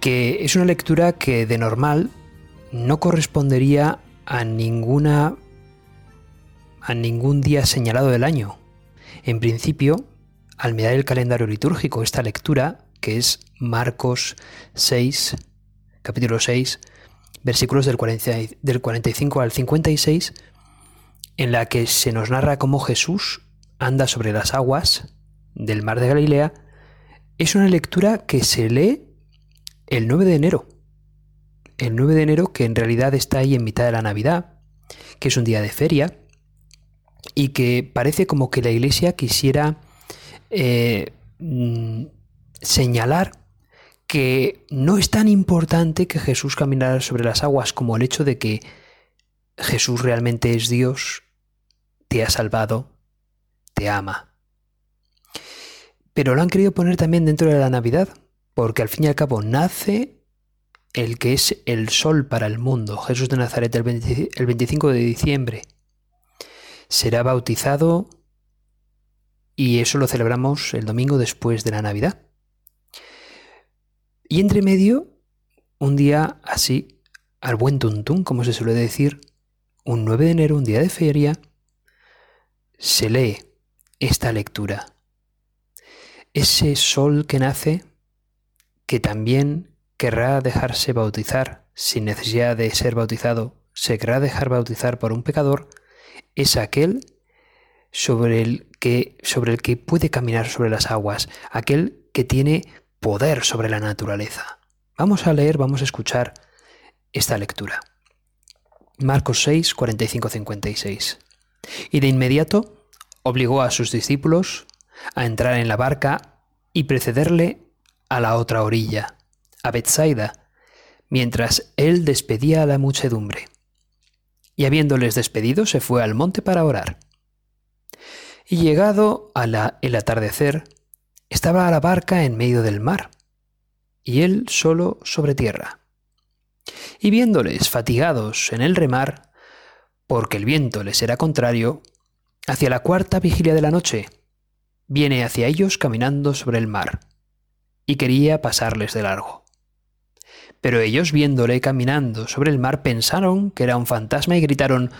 que es una lectura que de normal no correspondería a ninguna a ningún día señalado del año. En principio, al mirar el calendario litúrgico, esta lectura, que es Marcos 6, capítulo 6, versículos del, del 45 al 56, en la que se nos narra cómo Jesús anda sobre las aguas del mar de Galilea, es una lectura que se lee el 9 de enero. El 9 de enero que en realidad está ahí en mitad de la Navidad, que es un día de feria, y que parece como que la Iglesia quisiera eh, mm, señalar que no es tan importante que Jesús caminara sobre las aguas como el hecho de que Jesús realmente es Dios, te ha salvado, te ama. Pero lo han querido poner también dentro de la Navidad, porque al fin y al cabo nace el que es el sol para el mundo, Jesús de Nazaret, el 25 de diciembre. Será bautizado y eso lo celebramos el domingo después de la Navidad. Y entre medio, un día así, al buen tuntún, como se suele decir, un 9 de enero, un día de feria, se lee esta lectura. Ese sol que nace, que también querrá dejarse bautizar sin necesidad de ser bautizado, se querrá dejar bautizar por un pecador, es aquel sobre el que sobre el que puede caminar sobre las aguas, aquel que tiene poder sobre la naturaleza. Vamos a leer, vamos a escuchar esta lectura. Marcos 6, 45, 56. Y de inmediato obligó a sus discípulos a entrar en la barca y precederle a la otra orilla, a Bethsaida, mientras él despedía a la muchedumbre. Y habiéndoles despedido, se fue al monte para orar. Y llegado a la, el atardecer, estaba la barca en medio del mar, y él solo sobre tierra. Y viéndoles fatigados en el remar, porque el viento les era contrario, hacia la cuarta vigilia de la noche, viene hacia ellos caminando sobre el mar, y quería pasarles de largo. Pero ellos viéndole caminando sobre el mar pensaron que era un fantasma y gritaron,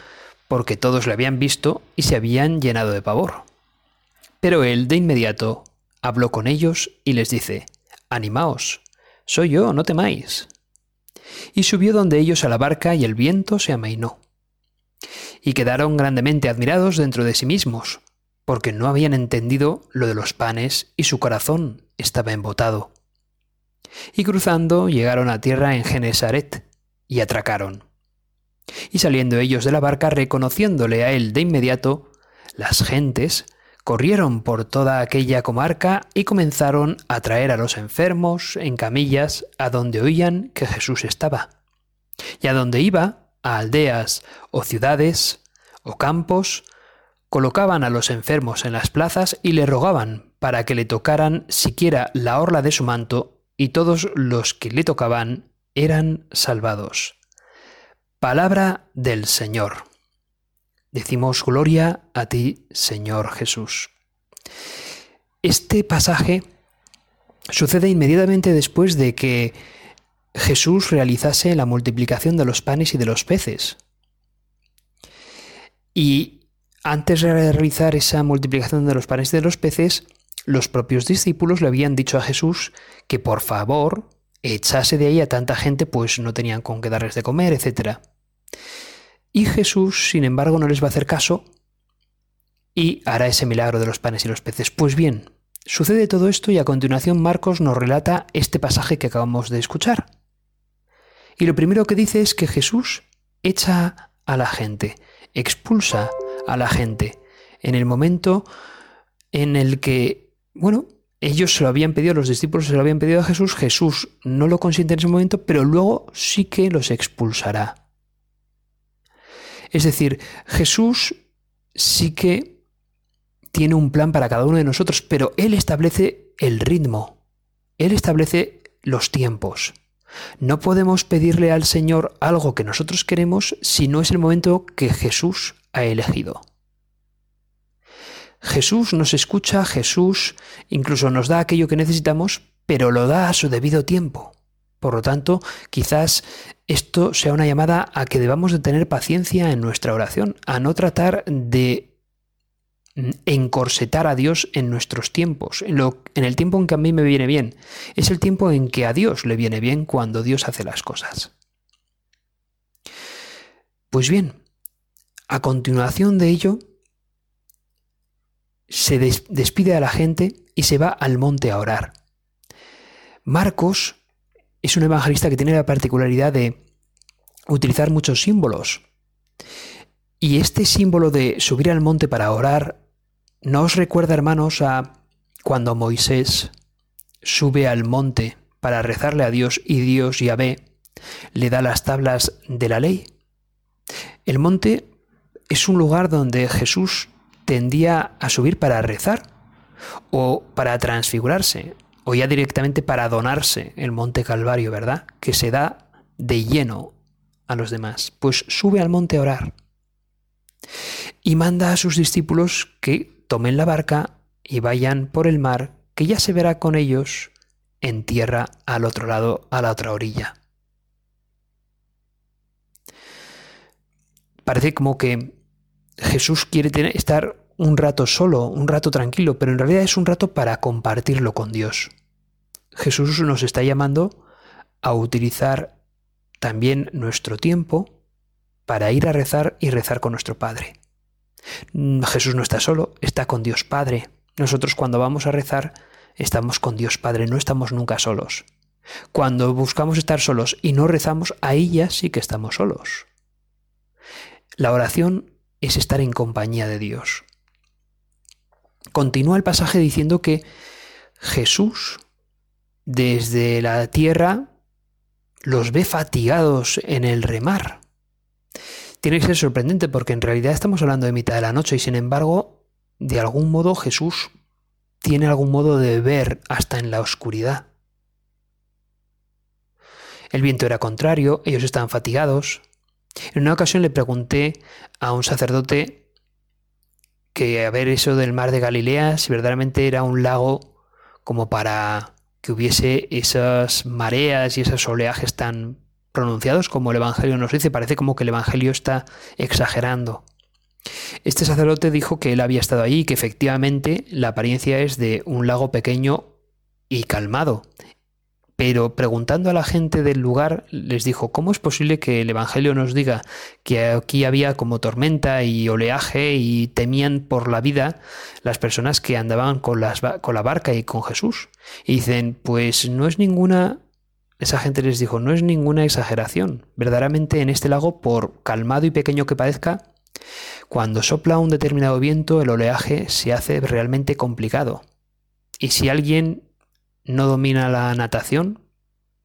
porque todos le habían visto y se habían llenado de pavor. Pero él de inmediato habló con ellos y les dice, Animaos, soy yo, no temáis. Y subió donde ellos a la barca y el viento se amainó. Y quedaron grandemente admirados dentro de sí mismos, porque no habían entendido lo de los panes y su corazón estaba embotado. Y cruzando llegaron a tierra en Genesaret y atracaron. Y saliendo ellos de la barca, reconociéndole a él de inmediato, las gentes corrieron por toda aquella comarca y comenzaron a traer a los enfermos en camillas a donde oían que Jesús estaba. Y a donde iba, a aldeas o ciudades o campos, colocaban a los enfermos en las plazas y le rogaban para que le tocaran siquiera la orla de su manto, y todos los que le tocaban eran salvados. Palabra del Señor. Decimos gloria a ti, Señor Jesús. Este pasaje sucede inmediatamente después de que Jesús realizase la multiplicación de los panes y de los peces. Y antes de realizar esa multiplicación de los panes y de los peces, los propios discípulos le habían dicho a Jesús que por favor echase de ahí a tanta gente, pues no tenían con qué darles de comer, etc. Y Jesús, sin embargo, no les va a hacer caso y hará ese milagro de los panes y los peces. Pues bien, sucede todo esto y a continuación Marcos nos relata este pasaje que acabamos de escuchar. Y lo primero que dice es que Jesús echa a la gente, expulsa a la gente en el momento en el que, bueno, ellos se lo habían pedido, los discípulos se lo habían pedido a Jesús, Jesús no lo consiente en ese momento, pero luego sí que los expulsará. Es decir, Jesús sí que tiene un plan para cada uno de nosotros, pero Él establece el ritmo, Él establece los tiempos. No podemos pedirle al Señor algo que nosotros queremos si no es el momento que Jesús ha elegido. Jesús nos escucha, Jesús incluso nos da aquello que necesitamos, pero lo da a su debido tiempo. Por lo tanto, quizás esto sea una llamada a que debamos de tener paciencia en nuestra oración, a no tratar de encorsetar a Dios en nuestros tiempos, en, lo, en el tiempo en que a mí me viene bien. Es el tiempo en que a Dios le viene bien cuando Dios hace las cosas. Pues bien, a continuación de ello, se despide a la gente y se va al monte a orar. Marcos es un evangelista que tiene la particularidad de utilizar muchos símbolos. Y este símbolo de subir al monte para orar, ¿no os recuerda, hermanos, a cuando Moisés sube al monte para rezarle a Dios y Dios, Yahvé, le da las tablas de la ley? El monte es un lugar donde Jesús tendía a subir para rezar o para transfigurarse o ya directamente para donarse el monte Calvario, ¿verdad? Que se da de lleno a los demás. Pues sube al monte a orar y manda a sus discípulos que tomen la barca y vayan por el mar, que ya se verá con ellos en tierra al otro lado, a la otra orilla. Parece como que Jesús quiere estar un rato solo, un rato tranquilo, pero en realidad es un rato para compartirlo con Dios. Jesús nos está llamando a utilizar también nuestro tiempo para ir a rezar y rezar con nuestro Padre. Jesús no está solo, está con Dios Padre. Nosotros cuando vamos a rezar estamos con Dios Padre, no estamos nunca solos. Cuando buscamos estar solos y no rezamos, ahí ya sí que estamos solos. La oración es estar en compañía de Dios. Continúa el pasaje diciendo que Jesús desde la tierra los ve fatigados en el remar. Tiene que ser sorprendente porque en realidad estamos hablando de mitad de la noche y sin embargo, de algún modo Jesús tiene algún modo de ver hasta en la oscuridad. El viento era contrario, ellos estaban fatigados. En una ocasión le pregunté a un sacerdote que a ver eso del mar de Galilea, si verdaderamente era un lago como para que hubiese esas mareas y esos oleajes tan pronunciados como el Evangelio nos dice, parece como que el Evangelio está exagerando. Este sacerdote dijo que él había estado allí y que efectivamente la apariencia es de un lago pequeño y calmado, pero preguntando a la gente del lugar, les dijo, ¿cómo es posible que el Evangelio nos diga que aquí había como tormenta y oleaje y temían por la vida las personas que andaban con, la barca y con Jesús? Y dicen, pues no es ninguna... Esa gente les dijo, no es ninguna exageración. Verdaderamente en este lago, por calmado y pequeño que parezca, cuando sopla un determinado viento, el oleaje se hace realmente complicado. Y si alguien no domina la natación,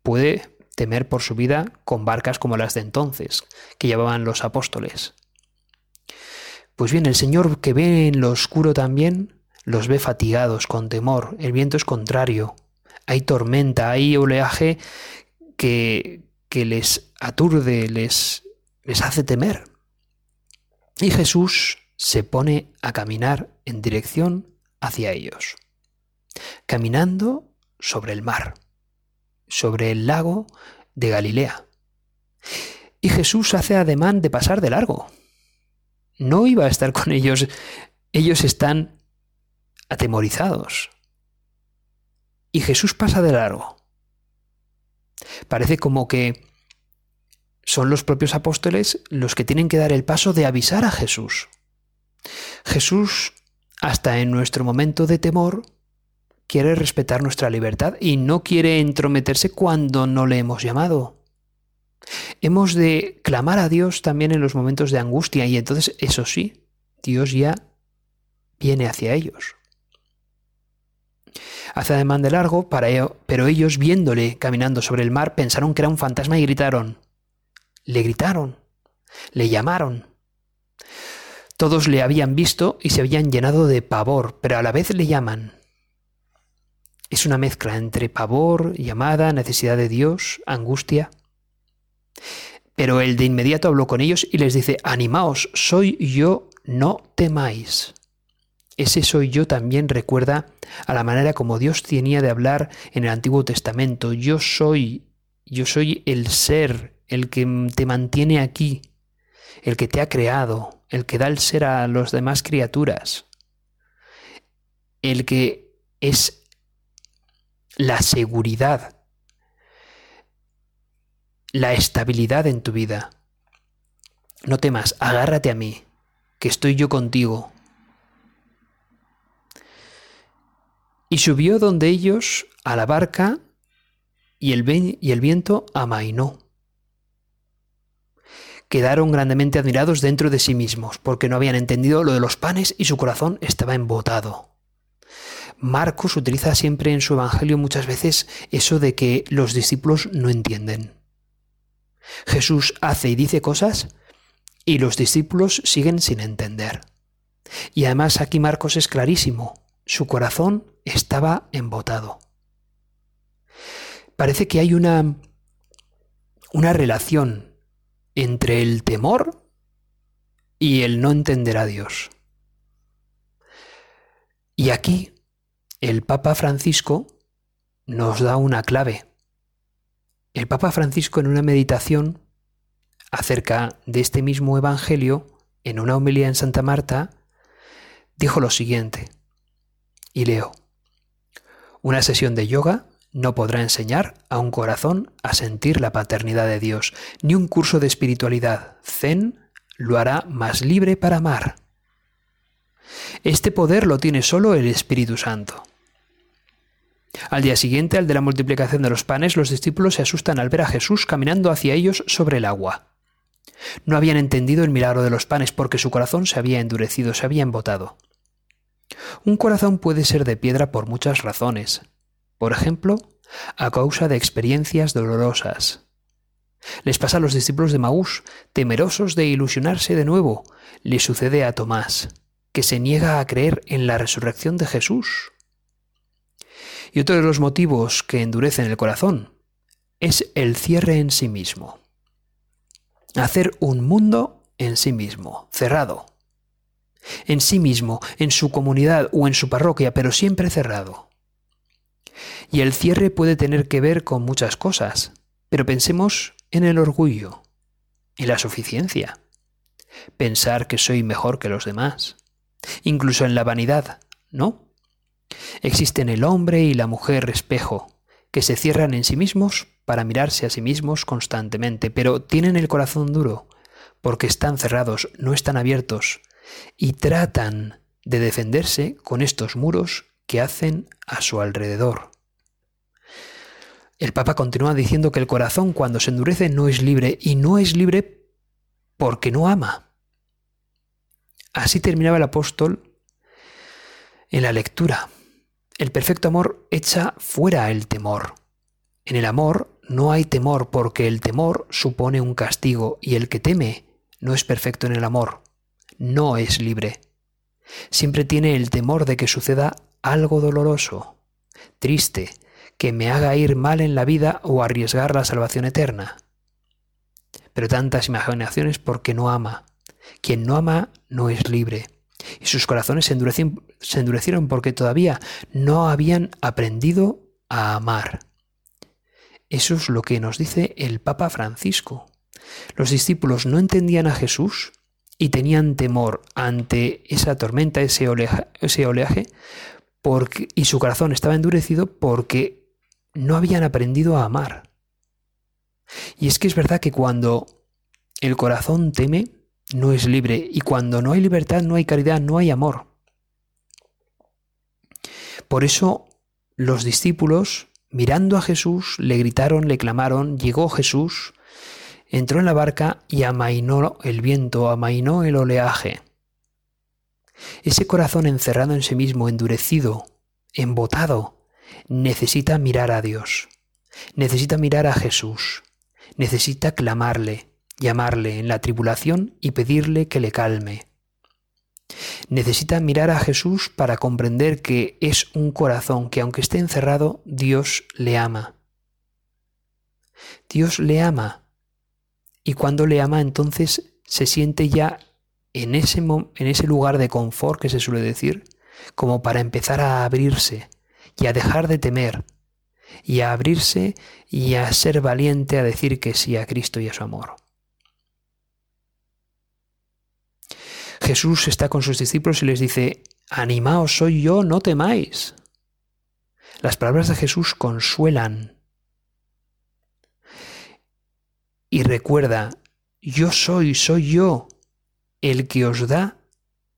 puede temer por su vida con barcas como las de entonces, que llevaban los apóstoles. Pues bien, el Señor que ve en lo oscuro también, los ve fatigados, con temor, el viento es contrario, hay tormenta, hay oleaje que, que les aturde, les, les hace temer. Y Jesús se pone a caminar en dirección hacia ellos. Caminando sobre el mar, sobre el lago de Galilea. Y Jesús hace ademán de pasar de largo. No iba a estar con ellos. Ellos están atemorizados. Y Jesús pasa de largo. Parece como que son los propios apóstoles los que tienen que dar el paso de avisar a Jesús. Jesús, hasta en nuestro momento de temor, quiere respetar nuestra libertad y no quiere entrometerse cuando no le hemos llamado. Hemos de clamar a Dios también en los momentos de angustia y entonces, eso sí, Dios ya viene hacia ellos. Hace ademán de largo, para ello, pero ellos, viéndole caminando sobre el mar, pensaron que era un fantasma y gritaron. Le gritaron, le llamaron. Todos le habían visto y se habían llenado de pavor, pero a la vez le llaman. Es una mezcla entre pavor, llamada, necesidad de Dios, angustia. Pero él de inmediato habló con ellos y les dice, animaos, soy yo, no temáis. Ese soy yo también recuerda a la manera como Dios tenía de hablar en el Antiguo Testamento. Yo soy, yo soy el ser, el que te mantiene aquí, el que te ha creado, el que da el ser a las demás criaturas, el que es la seguridad, la estabilidad en tu vida. No temas, agárrate a mí, que estoy yo contigo. Y subió donde ellos a la barca y el, viento amainó. Quedaron grandemente admirados dentro de sí mismos, porque no habían entendido lo de los panes y su corazón estaba embotado. Marcos utiliza siempre en su Evangelio muchas veces eso de que los discípulos no entienden. Jesús hace y dice cosas y los discípulos siguen sin entender. Y además aquí Marcos es clarísimo, su corazón estaba embotado. Parece que hay una, una relación entre el temor y el no entender a Dios. Y aquí el Papa Francisco nos da una clave. El Papa Francisco en una meditación acerca de este mismo Evangelio, en una homilía en Santa Marta, dijo lo siguiente, y leo, una sesión de yoga no podrá enseñar a un corazón a sentir la paternidad de Dios, ni un curso de espiritualidad zen lo hará más libre para amar. Este poder lo tiene solo el Espíritu Santo. Al día siguiente, al de la multiplicación de los panes, los discípulos se asustan al ver a Jesús caminando hacia ellos sobre el agua. No habían entendido el milagro de los panes porque su corazón se había endurecido, se había embotado. Un corazón puede ser de piedra por muchas razones. Por ejemplo, a causa de experiencias dolorosas. Les pasa a los discípulos de Maús, temerosos de ilusionarse de nuevo. Le sucede a Tomás que se niega a creer en la resurrección de Jesús. Y otro de los motivos que endurecen el corazón es el cierre en sí mismo. Hacer un mundo en sí mismo, cerrado. En sí mismo, en su comunidad o en su parroquia, pero siempre cerrado. Y el cierre puede tener que ver con muchas cosas, pero pensemos en el orgullo, en la suficiencia, pensar que soy mejor que los demás, incluso en la vanidad, ¿no? Existen el hombre y la mujer espejo, que se cierran en sí mismos para mirarse a sí mismos constantemente, pero tienen el corazón duro, porque están cerrados, no están abiertos, y tratan de defenderse con estos muros que hacen a su alrededor. El Papa continúa diciendo que el corazón cuando se endurece no es libre, y no es libre porque no ama. Así terminaba el apóstol en la lectura. El perfecto amor echa fuera el temor. En el amor no hay temor porque el temor supone un castigo y el que teme no es perfecto en el amor, no es libre. Siempre tiene el temor de que suceda algo doloroso, triste, que me haga ir mal en la vida o arriesgar la salvación eterna. Pero tantas imaginaciones porque no ama, quien no ama no es libre. Y sus corazones se endurecieron, porque todavía no habían aprendido a amar. Eso es lo que nos dice el Papa Francisco. Los discípulos no entendían a Jesús y tenían temor ante esa tormenta, ese oleaje, porque, y su corazón estaba endurecido porque no habían aprendido a amar. Y es que es verdad que cuando el corazón teme, no es libre y cuando no hay libertad, no hay caridad, no hay amor. Por eso los discípulos, mirando a Jesús, le gritaron, le clamaron, llegó Jesús, entró en la barca y amainó el viento, amainó el oleaje. Ese corazón encerrado en sí mismo, endurecido, embotado, necesita mirar a Dios, necesita mirar a Jesús, necesita clamarle, llamarle en la tribulación y pedirle que le calme. Necesita mirar a Jesús para comprender que es un corazón que aunque esté encerrado, Dios le ama. Dios le ama. Y cuando le ama, entonces se siente ya en ese, lugar de confort que se suele decir, como para empezar a abrirse y a dejar de temer, y a abrirse y a ser valiente a decir que sí a Cristo y a su amor. Jesús está con sus discípulos y les dice, Animaos, soy yo, no temáis. Las palabras de Jesús consuelan. Y recuerda, yo soy, soy yo, el que os da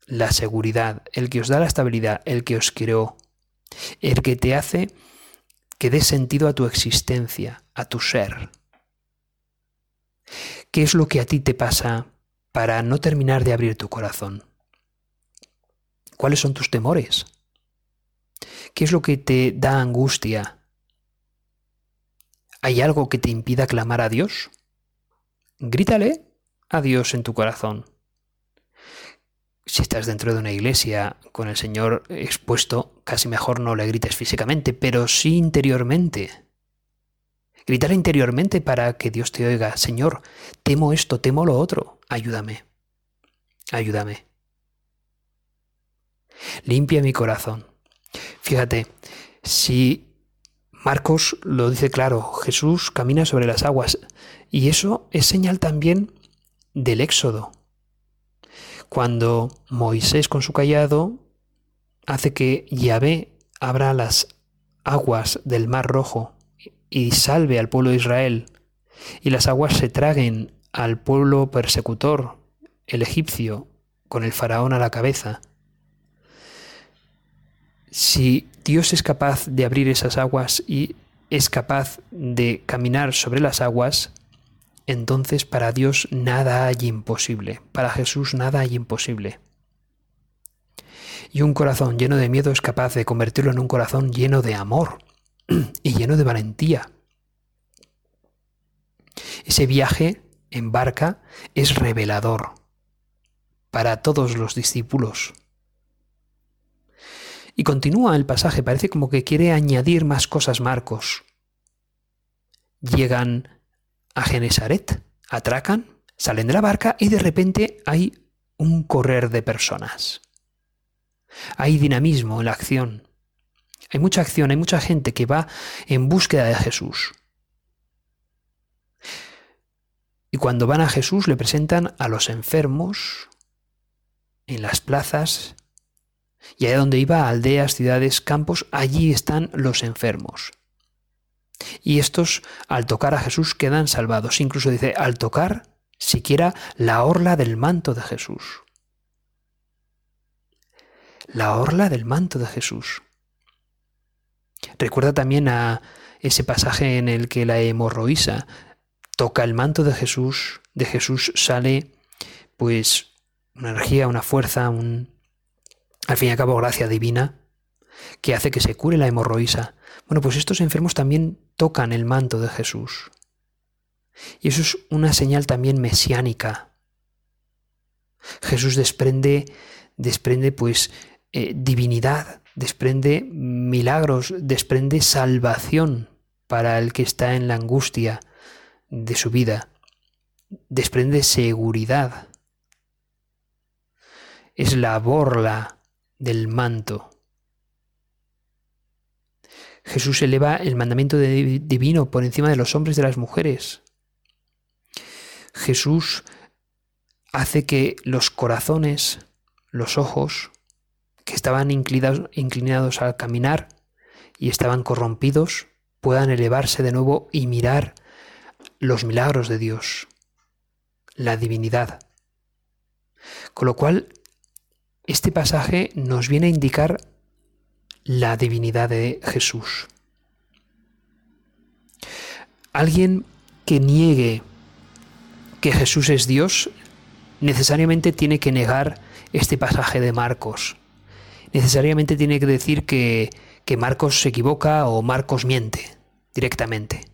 la seguridad, el que os da la estabilidad, el que os creó, el que te hace que dé sentido a tu existencia, a tu ser. ¿Qué es lo que a ti te pasa para no terminar de abrir tu corazón? ¿Cuáles son tus temores? ¿Qué es lo que te da angustia? ¿Hay algo que te impida clamar a Dios? Grítale a Dios en tu corazón. Si estás dentro de una iglesia con el Señor expuesto, casi mejor no le grites físicamente, pero sí interiormente. Gritar interiormente para que Dios te oiga, Señor, temo esto, temo lo otro, ayúdame, ayúdame. Limpia mi corazón. Fíjate, si Marcos lo dice claro, Jesús camina sobre las aguas y eso es señal también del éxodo. Cuando Moisés con su callado hace que Yahvé abra las aguas del Mar Rojo y salve al pueblo de Israel, y las aguas se traguen al pueblo persecutor, el egipcio, con el faraón a la cabeza. Si Dios es capaz de abrir esas aguas y es capaz de caminar sobre las aguas, entonces para Dios nada hay imposible, para Jesús nada hay imposible. Y un corazón lleno de miedo es capaz de convertirlo en un corazón lleno de amor, y lleno de valentía. Ese viaje en barca es revelador para todos los discípulos. Y continúa el pasaje, parece como que quiere añadir más cosas Marcos. Llegan a Genesaret, atracan, salen de la barca y de repente hay un correr de personas. Hay dinamismo en la acción. Hay mucha acción, hay mucha gente que va en búsqueda de Jesús. Y cuando van a Jesús le presentan a los enfermos en las plazas y allá donde iba, aldeas, ciudades, campos, allí están los enfermos. Y estos, al tocar a Jesús, quedan salvados. Incluso dice, al tocar siquiera la orla del manto de Jesús. La orla del manto de Jesús. Recuerda también a ese pasaje en el que la hemorroísa toca el manto de Jesús, de Jesús sale pues una energía, una fuerza, un al fin y al cabo gracia divina que hace que se cure la hemorroísa. Bueno, pues estos enfermos también tocan el manto de Jesús. Y eso es una señal también mesiánica. Jesús desprende, desprende pues eh, divinidad, desprende milagros, desprende salvación para el que está en la angustia de su vida, desprende seguridad. Es la borla del manto. Jesús eleva el mandamiento divino por encima de los hombres y de las mujeres. Jesús hace que los corazones, los ojos, que estaban inclinados, inclinados al caminar y estaban corrompidos, puedan elevarse de nuevo y mirar los milagros de Dios, la divinidad. Con lo cual, este pasaje nos viene a indicar la divinidad de Jesús. Alguien que niegue que Jesús es Dios necesariamente tiene que negar este pasaje de Marcos necesariamente tiene que decir que, que Marcos se equivoca o Marcos miente directamente.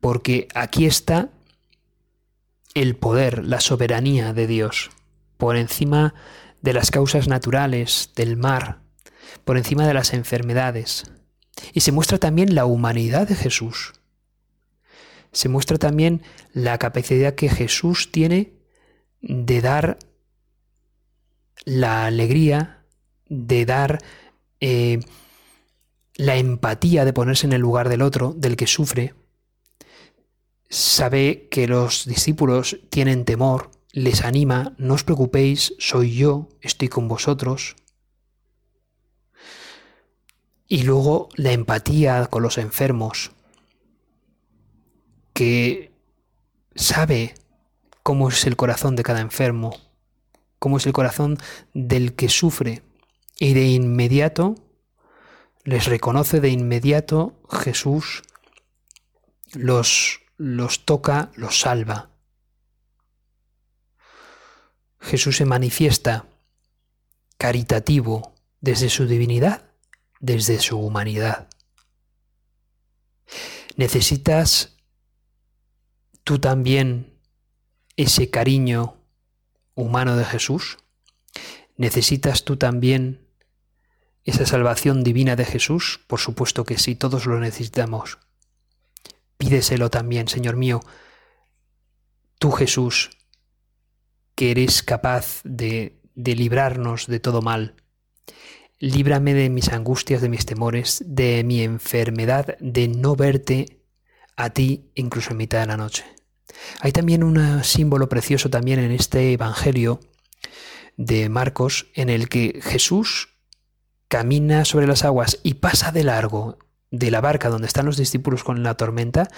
Porque aquí está el poder, la soberanía de Dios, por encima de las causas naturales, del mar, por encima de las enfermedades. Y se muestra también la humanidad de Jesús. Se muestra también la capacidad que Jesús tiene de dar la alegría, de dar eh, la empatía, de ponerse en el lugar del otro, del que sufre. Sabe que los discípulos tienen temor, les anima, no os preocupéis, soy yo, estoy con vosotros. Y luego la empatía con los enfermos, que sabe cómo es el corazón de cada enfermo, cómo es el corazón del que sufre. Y de inmediato, les reconoce de inmediato Jesús, los, los toca, los salva. Jesús se manifiesta caritativo desde su divinidad, desde su humanidad. ¿Necesitas tú también ese cariño humano de Jesús? ¿Necesitas tú también esa salvación divina de Jesús? Por supuesto que sí, todos lo necesitamos. Pídeselo también, Señor mío. Tú Jesús, que eres capaz de, de librarnos de todo mal. Líbrame de mis angustias, de mis temores, de mi enfermedad, de no verte a ti incluso en mitad de la noche. Hay también un símbolo precioso también en este Evangelio de Marcos en el que Jesús camina sobre las aguas y pasa de largo de la barca donde están los discípulos con la tormenta,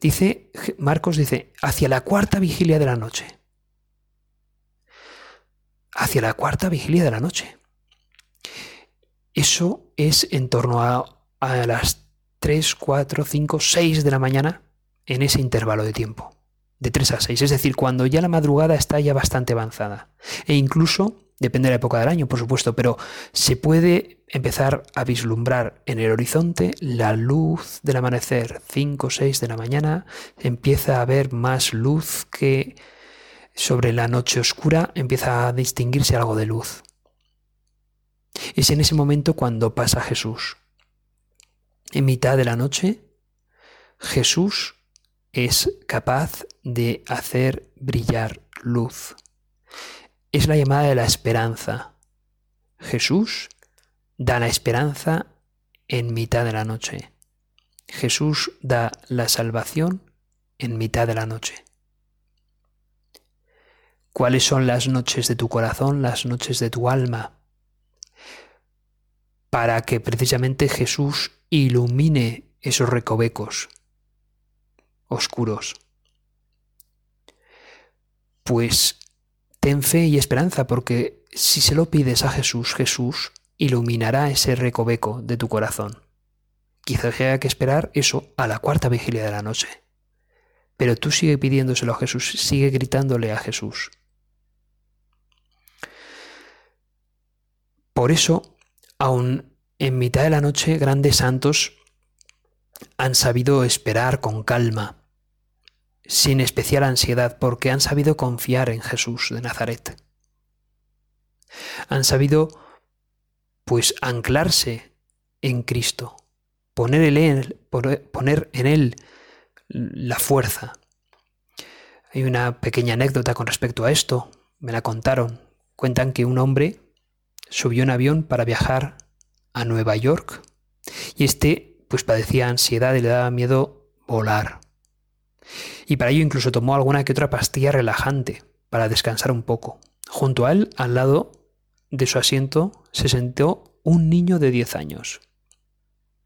dice Marcos dice hacia la cuarta vigilia de la noche. Hacia la cuarta vigilia de la noche. Eso es en torno a, a las 3, 4, 5, 6 de la mañana en ese intervalo de tiempo de 3 a 6, es decir, cuando ya la madrugada está ya bastante avanzada. E incluso, depende de la época del año, por supuesto, pero se puede empezar a vislumbrar en el horizonte la luz del amanecer. 5 o 6 de la mañana empieza a haber más luz que sobre la noche oscura, empieza a distinguirse algo de luz. Es en ese momento cuando pasa Jesús. En mitad de la noche, Jesús es capaz de hacer brillar luz. Es la llamada de la esperanza. Jesús da la esperanza en mitad de la noche. Jesús da la salvación en mitad de la noche. ¿Cuáles son las noches de tu corazón, las noches de tu alma? Para que precisamente Jesús ilumine esos recovecos oscuros. Pues ten fe y esperanza porque si se lo pides a Jesús, Jesús iluminará ese recoveco de tu corazón. Quizás haya que esperar eso a la cuarta vigilia de la noche. Pero tú sigue pidiéndoselo a Jesús, sigue gritándole a Jesús. Por eso, aun en mitad de la noche, grandes santos han sabido esperar con calma, sin especial ansiedad, porque han sabido confiar en Jesús de Nazaret. Han sabido, pues, anclarse en Cristo, poner en él, poner en él la fuerza. Hay una pequeña anécdota con respecto a esto, me la contaron. Cuentan que un hombre subió un avión para viajar a Nueva York y este pues padecía ansiedad y le daba miedo volar. Y para ello incluso tomó alguna que otra pastilla relajante para descansar un poco. Junto a él, al lado de su asiento, se sentó un niño de 10 años.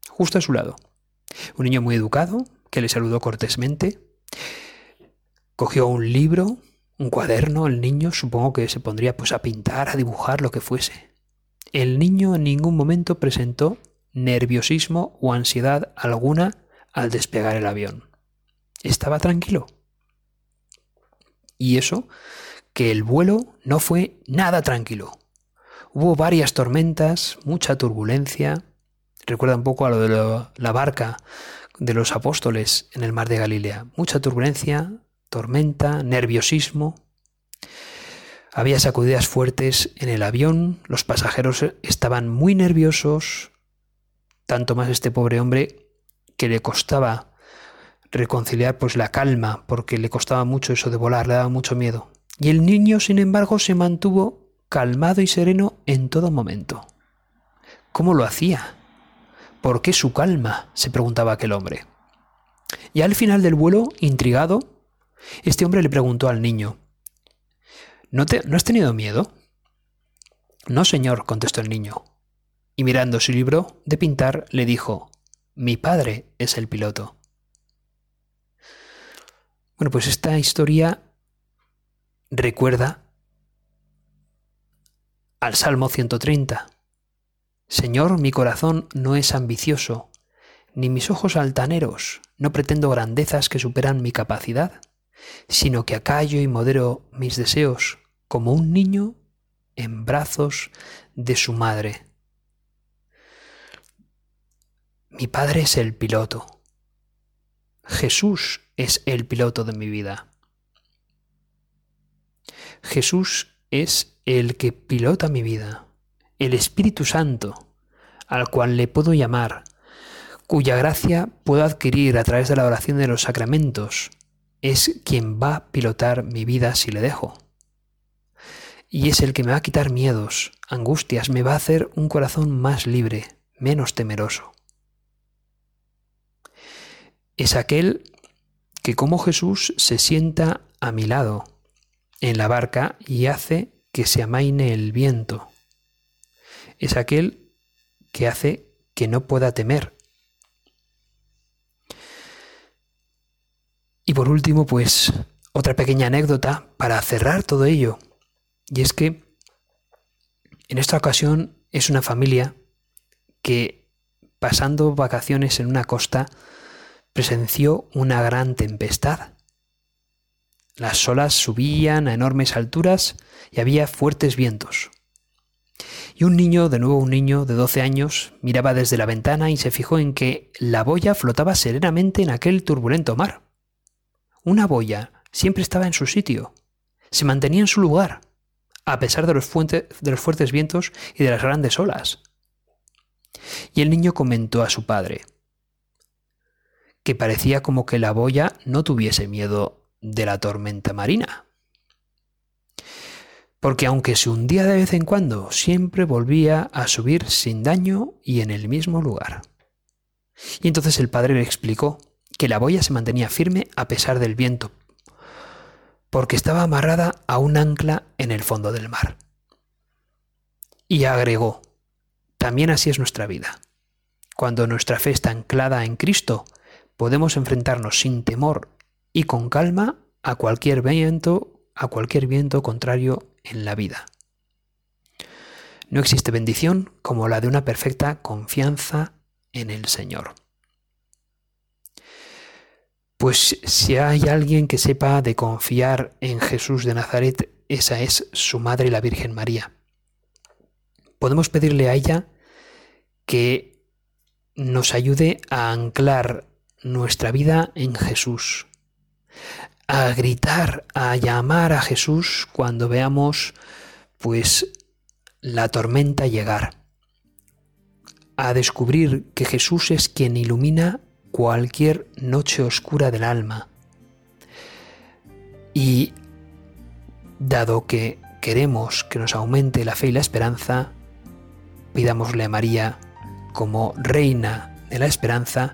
Justo a su lado. Un niño muy educado, que le saludó cortésmente. Cogió un libro, un cuaderno, el niño supongo que se pondría pues a pintar, a dibujar, lo que fuese. El niño en ningún momento presentó nerviosismo o ansiedad alguna al despegar el avión. Estaba tranquilo. Y eso, que el vuelo no fue nada tranquilo. Hubo varias tormentas, mucha turbulencia, Recuerda un poco a lo de la barca de los apóstoles en el mar de Galilea. Mucha turbulencia, tormenta, nerviosismo. Había sacudidas fuertes en el avión, los pasajeros estaban muy nerviosos, tanto más este pobre hombre que le costaba reconciliar pues la calma, porque le costaba mucho eso de volar, le daba mucho miedo. Y el niño, sin embargo, se mantuvo calmado y sereno en todo momento. ¿Cómo lo hacía? ¿Por qué su calma? se preguntaba aquel hombre. Y al final del vuelo, intrigado, este hombre le preguntó al niño, ¿No, te, ¿No has tenido miedo? No, señor, contestó el niño. Y mirando su libro de pintar, le dijo, Mi padre es el piloto. Bueno, pues esta historia recuerda al Salmo 130 Señor, mi corazón no es ambicioso, ni mis ojos altaneros, no pretendo grandezas que superan mi capacidad, sino que acallo y modero mis deseos como un niño en brazos de su madre. Mi padre es el piloto. Jesús es el piloto de mi vida. Jesús es el que pilota mi vida el Espíritu Santo, al cual le puedo llamar, cuya gracia puedo adquirir a través de la oración de los sacramentos, es quien va a pilotar mi vida si le dejo. Y es el que me va a quitar miedos, angustias, me va a hacer un corazón más libre, menos temeroso. Es aquel que como Jesús se sienta a mi lado en la barca y hace que se amaine el viento es aquel que hace que no pueda temer. Y por último, pues otra pequeña anécdota para cerrar todo ello. Y es que en esta ocasión es una familia que pasando vacaciones en una costa presenció una gran tempestad. Las olas subían a enormes alturas y había fuertes vientos. Y un niño, de nuevo un niño de 12 años, miraba desde la ventana y se fijó en que la boya flotaba serenamente en aquel turbulento mar. Una boya siempre estaba en su sitio, se mantenía en su lugar, a pesar de los, de los fuertes vientos y de las grandes olas. Y el niño comentó a su padre que parecía como que la boya no tuviese miedo de la tormenta marina porque aunque se hundía de vez en cuando, siempre volvía a subir sin daño y en el mismo lugar. Y entonces el padre le explicó que la boya se mantenía firme a pesar del viento, porque estaba amarrada a un ancla en el fondo del mar. Y agregó, también así es nuestra vida. Cuando nuestra fe está anclada en Cristo, podemos enfrentarnos sin temor y con calma a cualquier viento, a cualquier viento contrario en la vida. No existe bendición como la de una perfecta confianza en el Señor. Pues si hay alguien que sepa de confiar en Jesús de Nazaret, esa es su madre la Virgen María. Podemos pedirle a ella que nos ayude a anclar nuestra vida en Jesús, a gritar, a llamar a Jesús cuando veamos pues la tormenta llegar, a descubrir que Jesús es quien ilumina cualquier noche oscura del alma. Y dado que queremos que nos aumente la fe y la esperanza, pidámosle a María como reina de la esperanza